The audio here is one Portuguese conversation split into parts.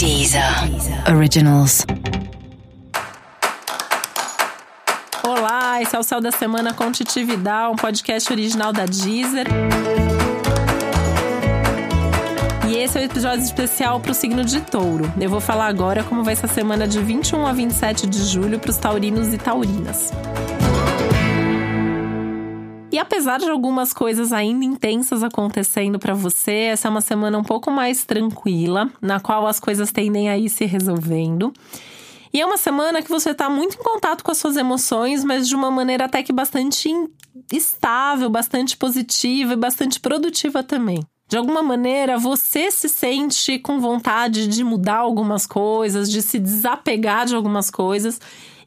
Deezer Originals. Olá, esse é o Céu da Semana com Titi Vidal, um podcast original da Deezer. E esse é o episódio especial para o signo de touro. Eu vou falar agora como vai ser a semana de 21 a 27 de julho para os taurinos e taurinas. E apesar de algumas coisas ainda intensas acontecendo para você, essa é uma semana um pouco mais tranquila, na qual as coisas tendem a ir se resolvendo. E é uma semana que você está muito em contato com as suas emoções, mas de uma maneira até que bastante estável, bastante positiva e bastante produtiva também. De alguma maneira, você se sente com vontade de mudar algumas coisas, de se desapegar de algumas coisas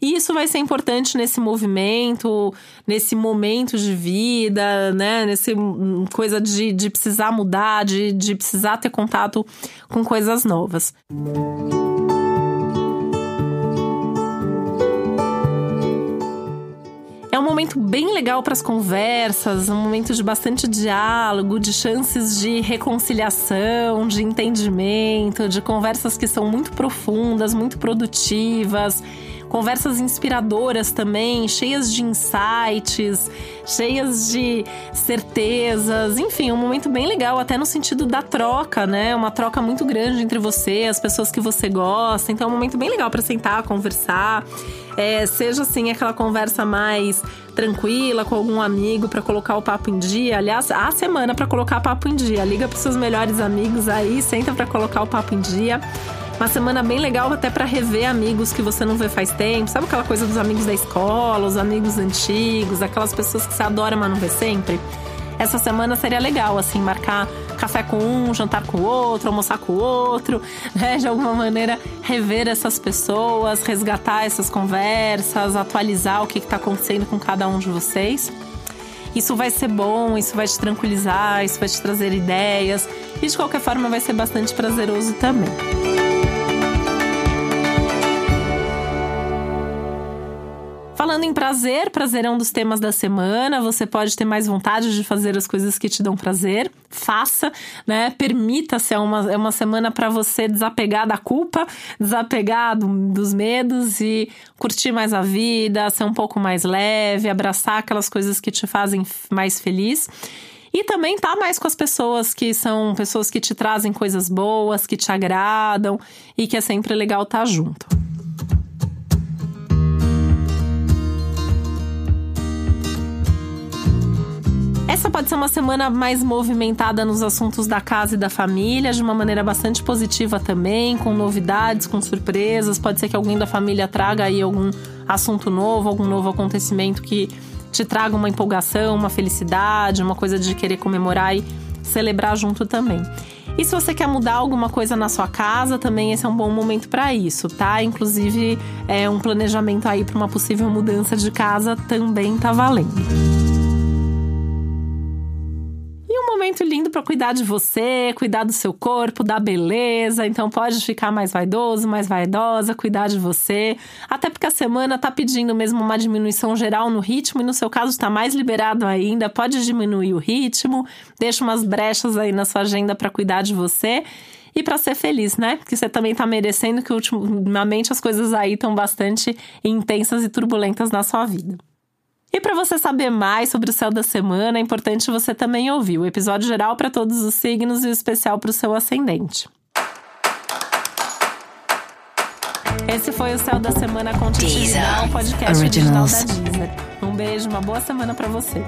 e isso vai ser importante nesse movimento, nesse momento de vida, né? Nesse hum, coisa de, de precisar mudar, de, de precisar ter contato com coisas novas. É um momento bem legal para as conversas, um momento de bastante diálogo, de chances de reconciliação, de entendimento, de conversas que são muito profundas, muito produtivas conversas inspiradoras também, cheias de insights, cheias de certezas, enfim, um momento bem legal, até no sentido da troca, né? Uma troca muito grande entre você, as pessoas que você gosta. Então é um momento bem legal para sentar, conversar. É, seja assim aquela conversa mais tranquila com algum amigo para colocar o papo em dia. Aliás, a semana para colocar papo em dia. Liga para seus melhores amigos aí, senta para colocar o papo em dia. Uma semana bem legal até para rever amigos que você não vê faz tempo. Sabe aquela coisa dos amigos da escola, os amigos antigos, aquelas pessoas que você adora, mas não vê sempre? Essa semana seria legal, assim, marcar café com um, jantar com o outro, almoçar com o outro, né? De alguma maneira, rever essas pessoas, resgatar essas conversas, atualizar o que está acontecendo com cada um de vocês. Isso vai ser bom, isso vai te tranquilizar, isso vai te trazer ideias e de qualquer forma vai ser bastante prazeroso também. Falando em prazer, prazer é um dos temas da semana. Você pode ter mais vontade de fazer as coisas que te dão prazer. Faça, né? Permita-se. É uma, é uma semana para você desapegar da culpa, desapegar do, dos medos e curtir mais a vida, ser um pouco mais leve, abraçar aquelas coisas que te fazem mais feliz. E também tá mais com as pessoas que são pessoas que te trazem coisas boas, que te agradam e que é sempre legal estar tá junto. Essa pode ser uma semana mais movimentada nos assuntos da casa e da família, de uma maneira bastante positiva também, com novidades, com surpresas. Pode ser que alguém da família traga aí algum assunto novo, algum novo acontecimento que te traga uma empolgação, uma felicidade, uma coisa de querer comemorar e celebrar junto também. E se você quer mudar alguma coisa na sua casa, também esse é um bom momento para isso, tá? Inclusive, é um planejamento aí para uma possível mudança de casa também tá valendo momento lindo para cuidar de você, cuidar do seu corpo, da beleza. Então pode ficar mais vaidoso, mais vaidosa, cuidar de você. Até porque a semana tá pedindo mesmo uma diminuição geral no ritmo e no seu caso está mais liberado ainda. Pode diminuir o ritmo, deixa umas brechas aí na sua agenda para cuidar de você e para ser feliz, né? Porque você também tá merecendo que ultimamente as coisas aí estão bastante intensas e turbulentas na sua vida. E para você saber mais sobre o céu da semana, é importante você também ouvir o episódio geral para todos os signos e o especial para o seu ascendente. Esse foi o Céu da Semana com Titi um podcast original da Deezer. Um beijo, uma boa semana para você.